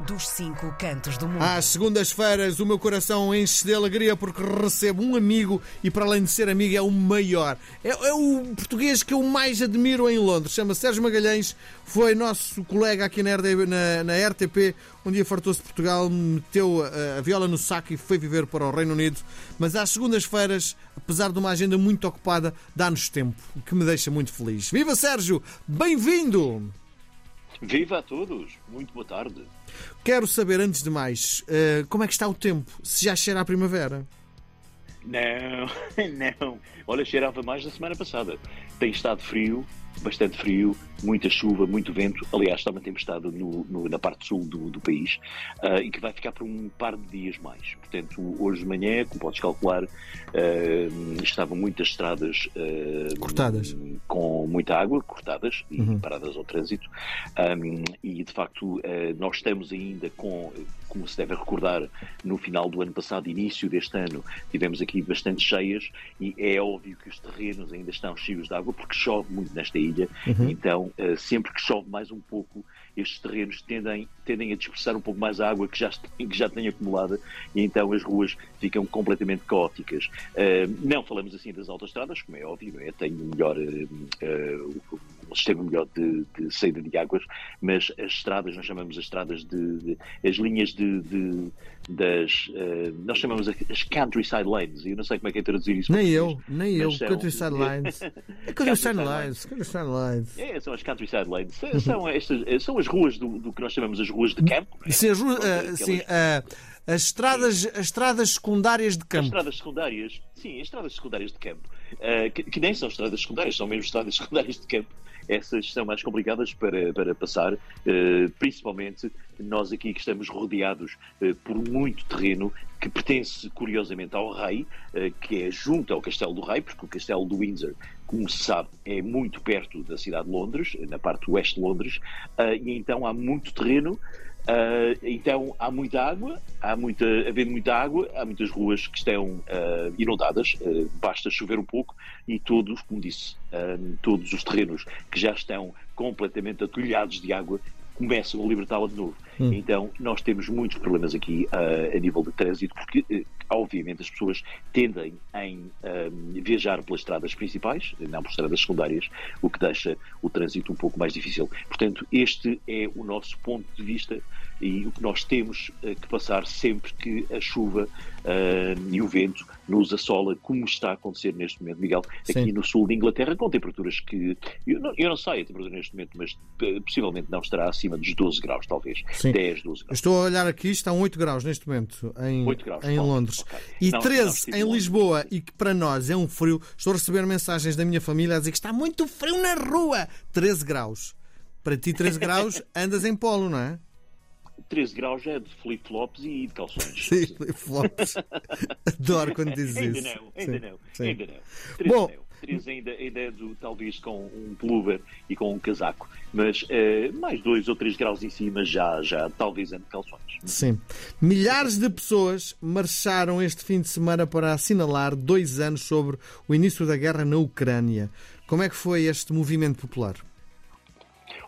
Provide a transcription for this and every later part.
dos cinco cantos do mundo. Às segundas-feiras, o meu coração enche de alegria porque recebo um amigo e, para além de ser amigo, é o maior. É, é o português que eu mais admiro em Londres. Chama-se Sérgio Magalhães, foi nosso colega aqui na, na, na RTP. Um dia fartou-se de Portugal, meteu a, a viola no saco e foi viver para o Reino Unido. Mas às segundas-feiras, apesar de uma agenda muito ocupada, dá-nos tempo, o que me deixa muito feliz. Viva Sérgio! Bem-vindo! Viva a todos! Muito boa tarde. Quero saber, antes de mais, uh, como é que está o tempo? Se já cheira a primavera? Não, não. Olha, cheirava mais na semana passada. Tem estado frio, bastante frio, muita chuva, muito vento. Aliás, está uma tempestade no, no, na parte sul do, do país uh, e que vai ficar por um par de dias mais. Portanto, hoje de manhã, como podes calcular, uh, estavam muitas estradas uh, cortadas com muita água, cortadas e uhum. paradas ao trânsito. Um, e de facto, nós estamos ainda com, como se deve recordar, no final do ano passado, início deste ano, tivemos aqui bastante cheias e é óbvio que os terrenos ainda estão cheios de água porque chove muito nesta ilha. Uhum. Então, uh, sempre que chove mais um pouco, estes terrenos tendem, tendem a dispersar um pouco mais a água que já, que já tem acumulada e então as ruas ficam completamente caóticas. Uh, não falamos assim das autostradas, como é óbvio, é? Tem melhor, uh, um sistema melhor de, de, saída de águas, mas as estradas, nós chamamos as estradas de, de as linhas de, de das, nós chamamos as countryside lanes, e eu não sei como é que é traduzir isso. Nem eu, nem eu, são... countryside lines. countryside lines, countryside lines. É, são as countryside lanes. São, estas, são as ruas do, do, que nós chamamos as ruas de campo. É? Sim, as, ruas, uh, sim uh, as, estradas, as estradas secundárias de campo. As estradas secundárias, sim, as estradas secundárias de campo. Uh, que, que, nem são estradas secundárias, são mesmo estradas secundárias de campo. Essas são mais complicadas para, para passar, principalmente nós aqui que estamos rodeados por muito terreno que pertence curiosamente ao rei, que é junto ao Castelo do Rei, porque o Castelo do Windsor como se sabe, é muito perto da cidade de Londres, na parte oeste de Londres, uh, e então há muito terreno, uh, então há muita água, há muita, havendo muita água, há muitas ruas que estão uh, inundadas, basta chover um pouco e todos, como disse, todos os terrenos que já estão completamente atulhados de água começam a libertá-la de novo. Hum. Então, nós temos muitos problemas aqui uh, a nível de trânsito, porque, uh, obviamente, as pessoas tendem em uh, viajar pelas estradas principais, não por estradas secundárias, o que deixa o trânsito um pouco mais difícil. Portanto, este é o nosso ponto de vista e o que nós temos que passar sempre que a chuva e o vento nos assola, como está a acontecer neste momento, Miguel, aqui Sim. no sul de Inglaterra, com temperaturas que. Eu não, eu não sei a temperatura neste momento, mas possivelmente não estará acima dos 12 graus, talvez. Sim. Sim. 10, 12 graus. Estou a olhar aqui, estão 8 graus neste momento em, graus, em Londres. Okay. E não, 13 não, em Lisboa, e que para nós é um frio. Estou a receber mensagens da minha família a dizer que está muito frio na rua. 13 graus. Para ti, 13 graus, andas em polo, não é? 13 graus é de flip-flops e de calções. Sim, flip-flops. Adoro quando dizes ainda isso. Não, ainda Sim. não, Sim. ainda não. Bom, não. 3 ainda, ainda é do, talvez com um pullover e com um casaco, mas uh, mais 2 ou 3 graus em cima já, já talvez entre calções. Sim. Milhares de pessoas marcharam este fim de semana para assinalar dois anos sobre o início da guerra na Ucrânia. Como é que foi este movimento popular?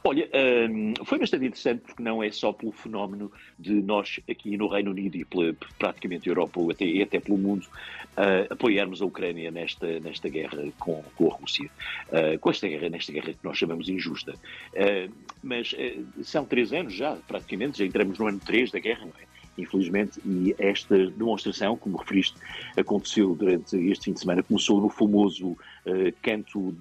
Olha, um, foi bastante interessante porque não é só pelo fenómeno de nós aqui no Reino Unido e pela, praticamente Europa ou até, e até pelo mundo uh, apoiarmos a Ucrânia nesta, nesta guerra com, com a Rússia, uh, com esta guerra, nesta guerra que nós chamamos injusta. Uh, mas são três anos já, praticamente, já entramos no ano três da guerra, não é? Infelizmente, e esta demonstração, como referiste, aconteceu durante este fim de semana, começou no famoso uh, canto,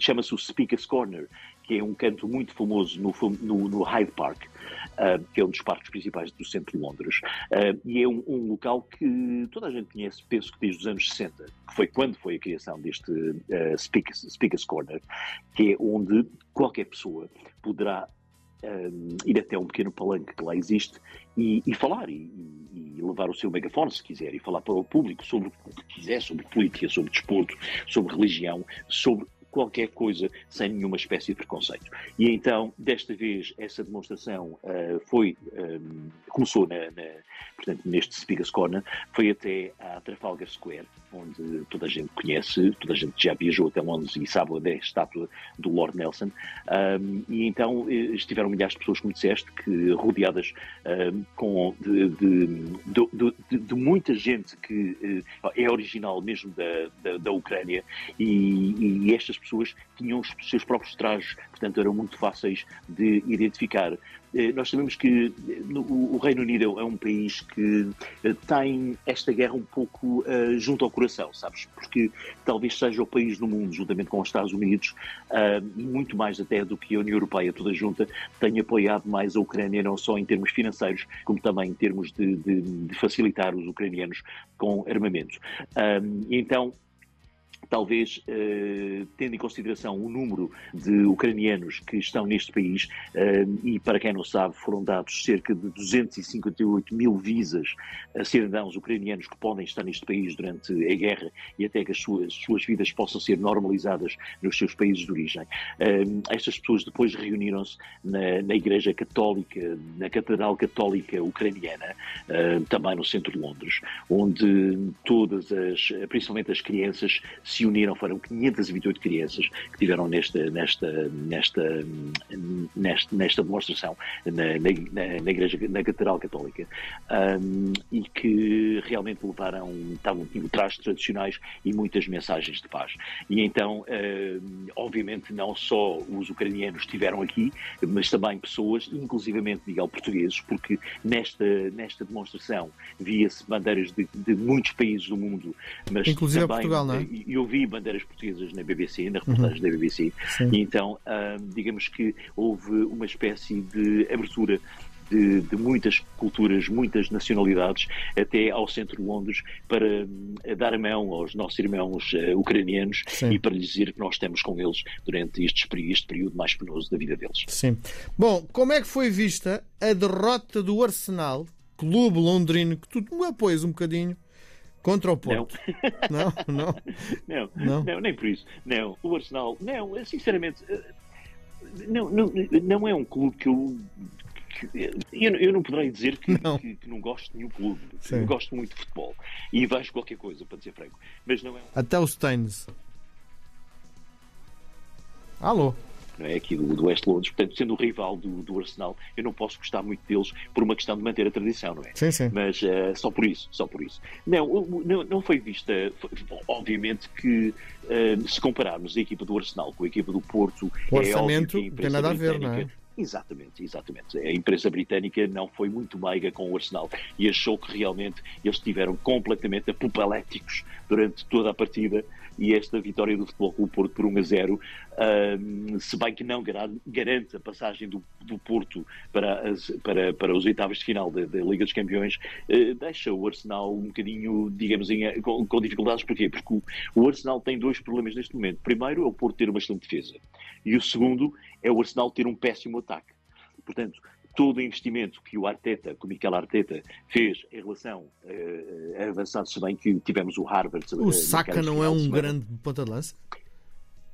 chama-se o Speaker's Corner, que é um canto muito famoso no, no, no Hyde Park, uh, que é um dos parques principais do centro de Londres. Uh, e é um, um, local que toda a gente conhece, penso que desde os anos 60, que foi quando foi a criação deste uh, Speakers, Speakers Corner, que é onde qualquer pessoa poderá ir até um pequeno palanque que lá existe e, e falar e, e, levar o seu megafone se quiser e falar para o público sobre o que quiser, sobre política, sobre desporto, sobre religião, sobre qualquer coisa sem nenhuma espécie de preconceito. E então, desta vez, essa demonstração uh, foi, um, começou na, na, portanto, neste Spigas Corner, foi até à Trafalgar Square, onde toda a gente conhece, toda a gente já viajou até Londres e sabe onde é a estátua do Lord Nelson. Um, e então eh, estiveram milhares de pessoas, como disseste, que rodeadas um, com de, de, de, de, muita gente que uh, é original mesmo da, da, da Ucrânia e, e, estas pessoas tinham os seus próprios trajes, portanto eram muito fáceis de identificar. Eh, nós sabemos que eh, o Reino Unido é um país que eh, tem esta guerra um pouco junto ao coração, sabes? Porque talvez seja o país no mundo, juntamente com os Estados Unidos, muito mais até do que a União Europeia toda junta, tenha apoiado mais a Ucrânia, não só em termos financeiros, como também em termos de, de, de facilitar os ucranianos com armamento. Então, talvez eh, tendo em consideração o número de ucranianos que estão neste país, eh, e para quem não sabe, foram dados cerca de 258 mil visas a cidadãos ucranianos que podem estar neste país durante a guerra e até que as suas, suas vidas possam ser normalizadas nos seus países de origem. Eh, estas pessoas depois reuniram-se na, na, Igreja Católica, na Catedral Católica Ucraniana, eh, também no centro de Londres, onde todas as, principalmente as crianças, se uniram, foram 528 crianças que tiveram nesta, nesta, nesta, nesta, nesta demonstração na, na, na Igreja, na Catedral Católica, um, e que realmente levaram, estavam trajes tradicionais e muitas mensagens de paz. E então, um, obviamente, não só os ucranianos estiveram aqui, mas também pessoas, inclusivamente, Miguel, portugueses, porque nesta, nesta demonstração via-se bandeiras de, de, muitos países do mundo, mas Inclusive também, Portugal, não é? Eu vi bandeiras portuguesas na BBC, na reportagem uhum. da BBC, Sim. e então, digamos que houve uma espécie de abertura de, de, muitas culturas, muitas nacionalidades, até ao centro de Londres, para hum, dar a mão aos nossos irmãos uh, ucranianos Sim. e para lhes dizer que nós estamos com eles durante este, este período mais penoso da vida deles. Sim. Bom, como é que foi vista a derrota do Arsenal, clube londrino, que tu me apoias um bocadinho, Contra o Porto? Não. não, não. Não, não, nem por isso. Não, o Arsenal, não, sinceramente, eh, não, não, não é um clube que eu. Que, eu, eu não poderei dizer que não, que, que não gosto de nenhum clube. Eu gosto muito de futebol e vejo qualquer coisa, para dizer franco. Mas não é um... Até o Staines. Alô? É? aqui do, do West Londres, portanto, sendo o rival do, do Arsenal, eu não posso gostar muito deles por uma questão de manter a tradição, não é? Sim, sim. Mas uh, só por isso, só por isso. Não, não, não foi vista, foi, obviamente que uh, se compararmos a equipa do Arsenal com a equipa do Porto, o é orçamento não tem nada a ver, não é? Exatamente, exatamente. A imprensa britânica não foi muito meiga com o Arsenal e achou que realmente eles estiveram completamente apopaléticos durante toda a partida e esta vitória do Futebol Clube Porto por 1 a 0, se bem que não garante a passagem do, do Porto para, as, para, para os oitavos de final da, da Liga dos Campeões, uh, deixa o Arsenal um bocadinho, digamos, em, com, com, dificuldades. Porquê? Porque o, o Arsenal tem dois problemas neste momento. Primeiro é o Porto ter uma excelente defesa e o segundo é o Arsenal ter um péssimo ataque. Portanto, todo o investimento que o Arteta, que o Miquel Arteta fez em relação uh, a avançados, se bem que tivemos o Harvard. O uh, Saka não é um grande ponta de lança?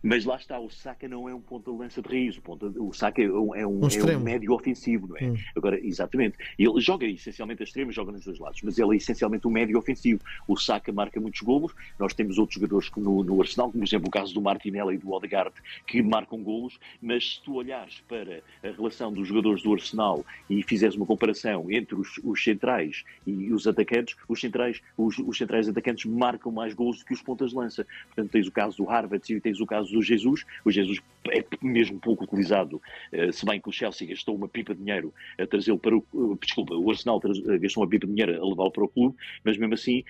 Mas lá está, o Saka não é um ponta de lança de raiz, o, ponta, o Saka é um, é um, um, é um médio ofensivo, não é? Hum. Agora, exatamente. Ele joga essencialmente a extrema, joga nos dois lados, mas ele é essencialmente um médio ofensivo. O Saka marca muitos golos, nós temos outros jogadores no, no Arsenal, como por exemplo o caso do Martinelli e do Odegaard, que marcam golos, mas se tu olhares para a relação dos jogadores do Arsenal e fizeres uma comparação entre os, os centrais e os atacantes, os centrais, os, os centrais atacantes marcam mais golos do que os pontas de lança. Portanto, tens o caso do Harvard e tens o caso do Jesus. O Jesus é mesmo pouco utilizado, eh, se bem que o Chelsea gastou uma pipa de dinheiro a trazê-lo para o. Eh, desculpa, o Arsenal eh, gastou uma pipa de dinheiro a levá-lo para o clube, mas mesmo assim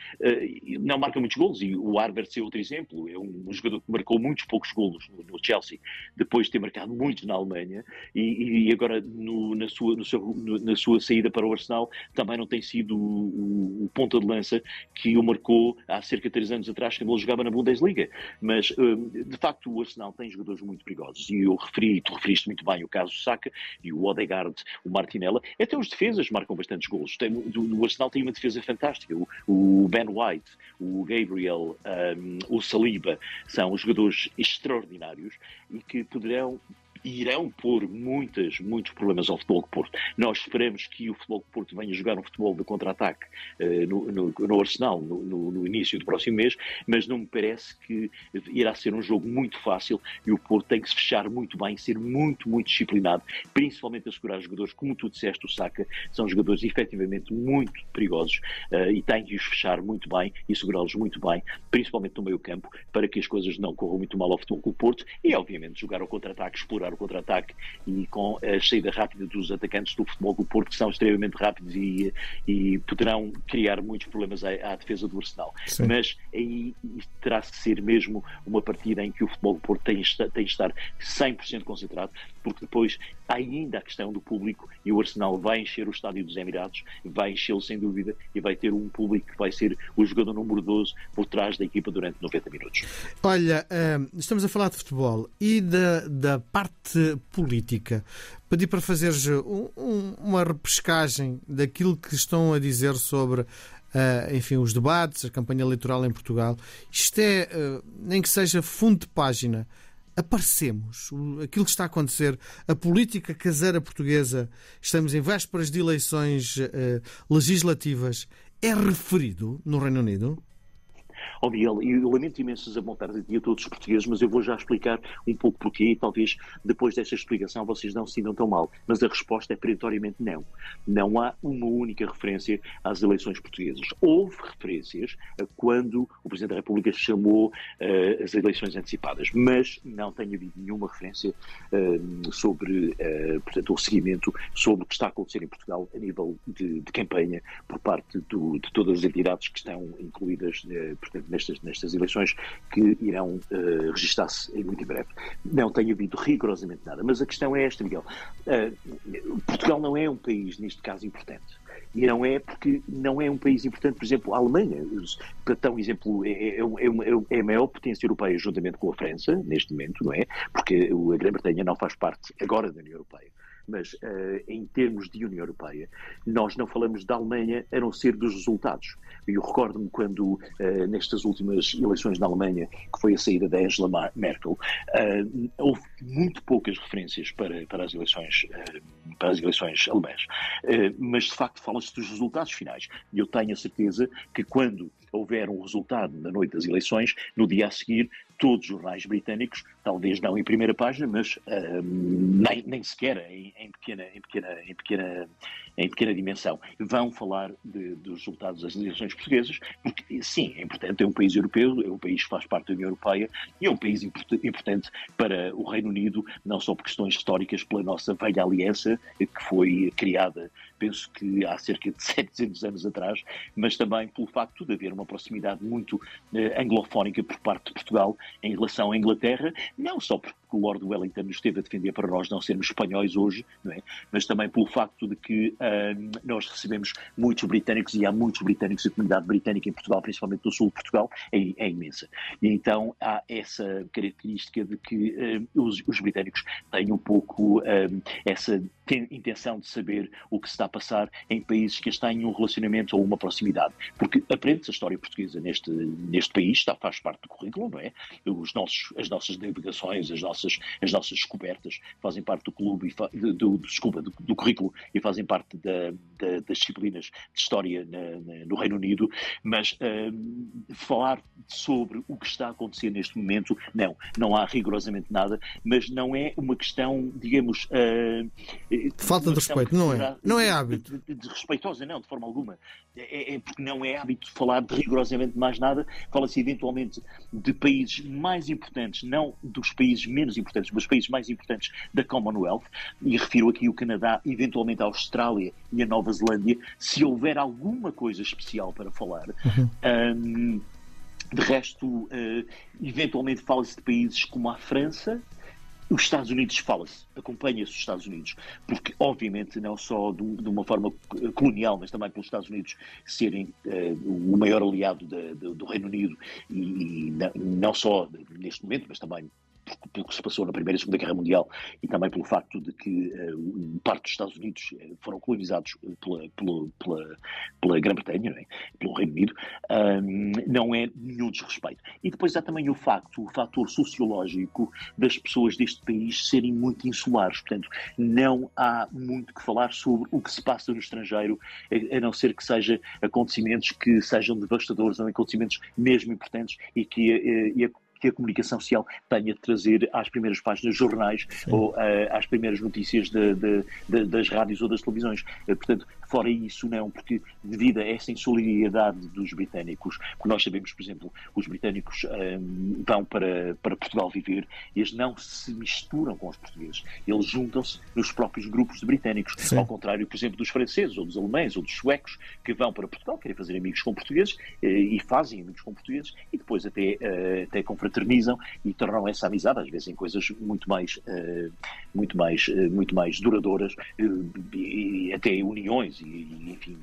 não marca muitos golos. E o Arbert é outro exemplo. É um jogador que marcou muitos poucos golos no Chelsea, depois de ter marcado muitos na Alemanha, e, e agora no, na, sua, seu, na sua saída para o Arsenal também não tem sido o, o, ponta de lança que o marcou há cerca de três anos atrás, quando ele jogava na Bundesliga. Mas, de facto, o Arsenal tem jogadores muito perigosos. E eu referi, tu referiste muito bem o caso Saka e o Odegaard, o Martinella. Até os defesas marcam bastantes golos. Tem, do, Arsenal tem uma defesa fantástica. O, o Ben White, o Gabriel, um, o Saliba são jogadores extraordinários e que poderão irão pôr muitas, muitos problemas ao Futebol de Porto. Nós esperamos que o Futebol de Porto venha jogar um futebol de contra-ataque uh, no, no, no, Arsenal no, no, início do próximo mês, mas não me parece que irá ser um jogo muito fácil e o Porto tem que se fechar muito bem, ser muito, muito disciplinado, principalmente a segurar jogadores, como tu disseste, o Saka, são jogadores efetivamente muito perigosos uh, e tem que os fechar muito bem e segurá-los muito bem, principalmente no meio campo, para que as coisas não corram muito mal ao Futebol do Porto e, obviamente, jogar ao contra-ataque, explorar o contra-ataque e com a saída rápida dos atacantes do Futebol do Porto, que são extremamente rápidos e, e poderão criar muitos problemas à, à defesa do Arsenal. Sim. Mas aí terá de ser mesmo uma partida em que o Futebol do Porto tem, tem de estar 100% concentrado, porque depois há ainda a questão do público e o Arsenal vai encher o estádio dos Emirados, vai enchê-lo sem dúvida e vai ter um público que vai ser o jogador número 12 por trás da equipa durante 90 minutos. Olha, eh, estamos a falar de futebol e da, da parte política. Pedi para fazeres um, um, uma repescagem daquilo que estão a dizer sobre Uh, enfim, os debates, a campanha eleitoral em Portugal. Isto é, uh, nem que seja fundo de página, aparecemos, aquilo que está a acontecer, a política caseira portuguesa, estamos em vésperas de eleições uh, legislativas, é referido no Reino Unido? Oh, Miguel, eu lamento imenso desapontar aqui a todos os portugueses, mas eu vou já explicar um pouco porquê e talvez depois desta explicação vocês não se sintam tão mal. Mas a resposta é peritoriamente não. Não há uma única referência às eleições portuguesas. Houve referências a quando o Presidente da República chamou uh, as eleições antecipadas, mas não tem havido nenhuma referência uh, sobre, uh, portanto, o seguimento sobre o que está a acontecer em Portugal a nível de, de campanha por parte do, de todas as entidades que estão incluídas, portanto, nestas, nestas eleições que irão uh, registar-se muito em breve. Não tem havido rigorosamente nada. Mas a questão é esta, Miguel. Uh, Portugal não é um país, neste caso, importante. E não é porque não é um país importante, por exemplo, a Alemanha, para um exemplo, é, é, é, é, a maior potência europeia juntamente com a França, neste momento, não é? Porque a Grã-Bretanha não faz parte agora da União Europeia mas uh, em termos de União Europeia, nós não falamos da Alemanha a não ser dos resultados. Eu recordo-me quando, uh, nestas últimas eleições na Alemanha, que foi a saída da Angela Merkel, uh, houve muito poucas referências para, para, as, eleições, para as eleições alemãs. mas, de facto, fala-se dos resultados finais. E eu tenho a certeza que quando houver um resultado na noite das eleições, no dia a seguir, todos os jornais britânicos, talvez não em primeira página, mas nem, nem sequer em, em, pequena, em, pequena, em, pequena, em pequena dimensão, vão falar de, dos resultados das eleições portuguesas, porque sim, é importante, é um país europeu, é um país que faz parte da União Europeia e é um país importante para o Reino Unido, não só por questões históricas, pela nossa velha aliança, que foi criada, penso que há cerca de 700 anos atrás, mas também pelo facto de haver uma proximidade muito eh, anglofónica por parte de Portugal em relação à Inglaterra, não só porque o Lord Wellington nos esteve a defender para nós não sermos espanhóis hoje, é? mas também pelo facto de que nós recebemos muitos britânicos e há muitos britânicos, a comunidade britânica em Portugal, principalmente do sul de Portugal, é, é imensa. E então há essa característica de que uh, os, os, britânicos têm um pouco essa intenção de saber o que se está a passar em países que têm um relacionamento ou uma proximidade. Porque aprende-se a história portuguesa neste, neste país, está, faz parte do currículo, não é? Os nossos, as nossas navegações, as nossas, as nossas descobertas fazem parte do clube, e do, do, desculpa, do, do, currículo e fazem parte da, da, das disciplinas de história na, na, no Reino Unido, mas uh, falar sobre o que está a acontecer neste momento, não, não há rigorosamente nada, mas não é uma questão, digamos... Uh, Falta de respeito, não é? Não é hábito. Desrespeitosa, não, de forma alguma. É, é, porque não é hábito falar de rigorosamente mais nada. Fala-se eventualmente de países mais importantes, não dos países menos importantes, mas países mais importantes da Commonwealth. E refiro aqui o Canadá, eventualmente a Austrália e a Nova Zelândia. Se houver alguma coisa especial para falar. Uhum. Um, de resto, uh, eventualmente fala-se de países como a França, os Estados Unidos fala-se, acompanha-se os Estados Unidos, porque obviamente não só de, de, uma forma colonial, mas também pelos Estados Unidos serem uh, o maior aliado de, de, do Reino Unido e, e não, não, só neste momento, mas também pelo que se passou na Primeira e Segunda Guerra Mundial e também pelo facto de que uh, parte dos Estados Unidos foram colonizados pela, pela, pela, pela Grã-Bretanha, é? pelo Reino Unido, não é nenhum desrespeito. E depois há também o facto, o fator sociológico das pessoas deste país serem muito insulares. Portanto, não há muito que falar sobre o que se passa no estrangeiro, a não ser que seja acontecimentos que sejam devastadores, ou acontecimentos mesmo importantes e que eh, e a que a comunicação social tenha de trazer às primeiras páginas dos jornais Sim. ou uh, às primeiras notícias de, de, de, das rádios ou das televisões. Uh, portanto, fora isso, não, porque devido a essa insolidariedade dos britânicos, porque nós sabemos, por exemplo, os britânicos um, vão para, para Portugal viver e eles não se misturam com os portugueses. Eles juntam-se nos próprios grupos de britânicos. Sim. Ao contrário, por exemplo, dos franceses ou dos alemães ou dos suecos que vão para Portugal, querem fazer amigos com portugueses uh, e fazem amigos com portugueses e depois até, até com confraternizam e tornam essa amizade, às vezes, em coisas muito mais, uh, muito mais, muito mais duradouras e, até uniões e, enfim,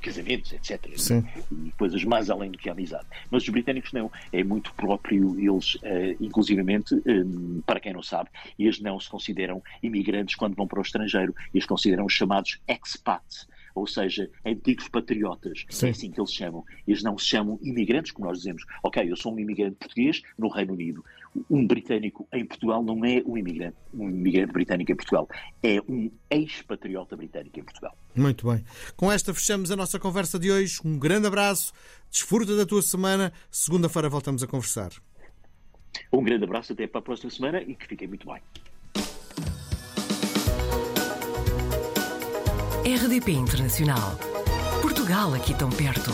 casamentos, etc. Sim. E coisas mais além do que a amizade. Mas os britânicos não. É muito próprio eles, inclusivamente, um, para quem não sabe, eles não se consideram imigrantes quando vão para o estrangeiro. Eles consideram os chamados expats ou seja, antigos patriotas. Sim. É assim que eles chamam. Eles não se chamam imigrantes, como nós dizemos. Ok, eu sou um imigrante português no Reino Unido. Um britânico em Portugal não é um imigrante, um imigrante britânico em Portugal. É um ex-patriota britânico em Portugal. Muito bem. Com esta fechamos a nossa conversa de hoje. Um grande abraço. Desfruta da tua semana. Segunda-feira voltamos a conversar. Um grande abraço. Até para a próxima semana e que fiquem muito bem. RDP Internacional. Portugal aqui tão perto.